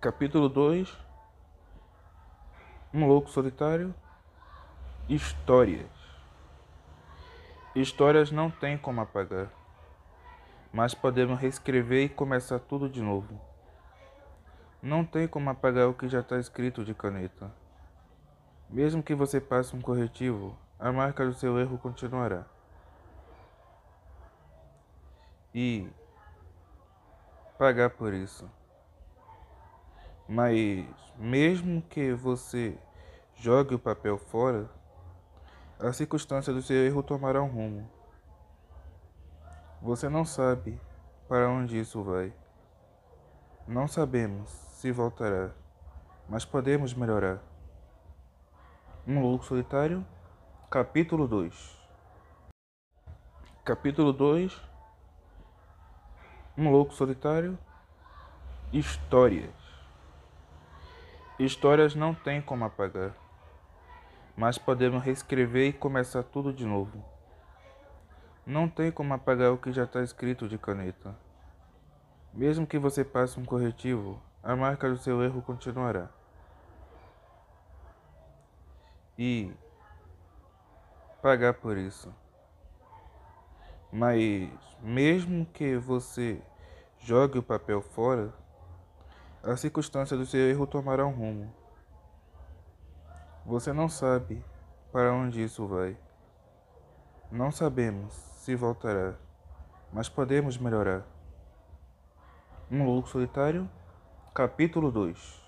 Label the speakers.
Speaker 1: Capítulo 2 Um louco solitário Histórias Histórias não tem como apagar, mas podemos reescrever e começar tudo de novo. Não tem como apagar o que já está escrito de caneta. Mesmo que você passe um corretivo, a marca do seu erro continuará. E pagar por isso. Mas mesmo que você jogue o papel fora, a circunstância do seu erro tomará um rumo. Você não sabe para onde isso vai. Não sabemos se voltará, mas podemos melhorar. Um louco solitário, capítulo 2. Capítulo 2 Um louco solitário Histórias Histórias não tem como apagar, mas podemos reescrever e começar tudo de novo. Não tem como apagar o que já está escrito de caneta. Mesmo que você passe um corretivo, a marca do seu erro continuará. E pagar por isso. Mas mesmo que você jogue o papel fora, a circunstância do seu erro tomará um rumo. Você não sabe para onde isso vai. Não sabemos se voltará, mas podemos melhorar. Um louco solitário, capítulo 2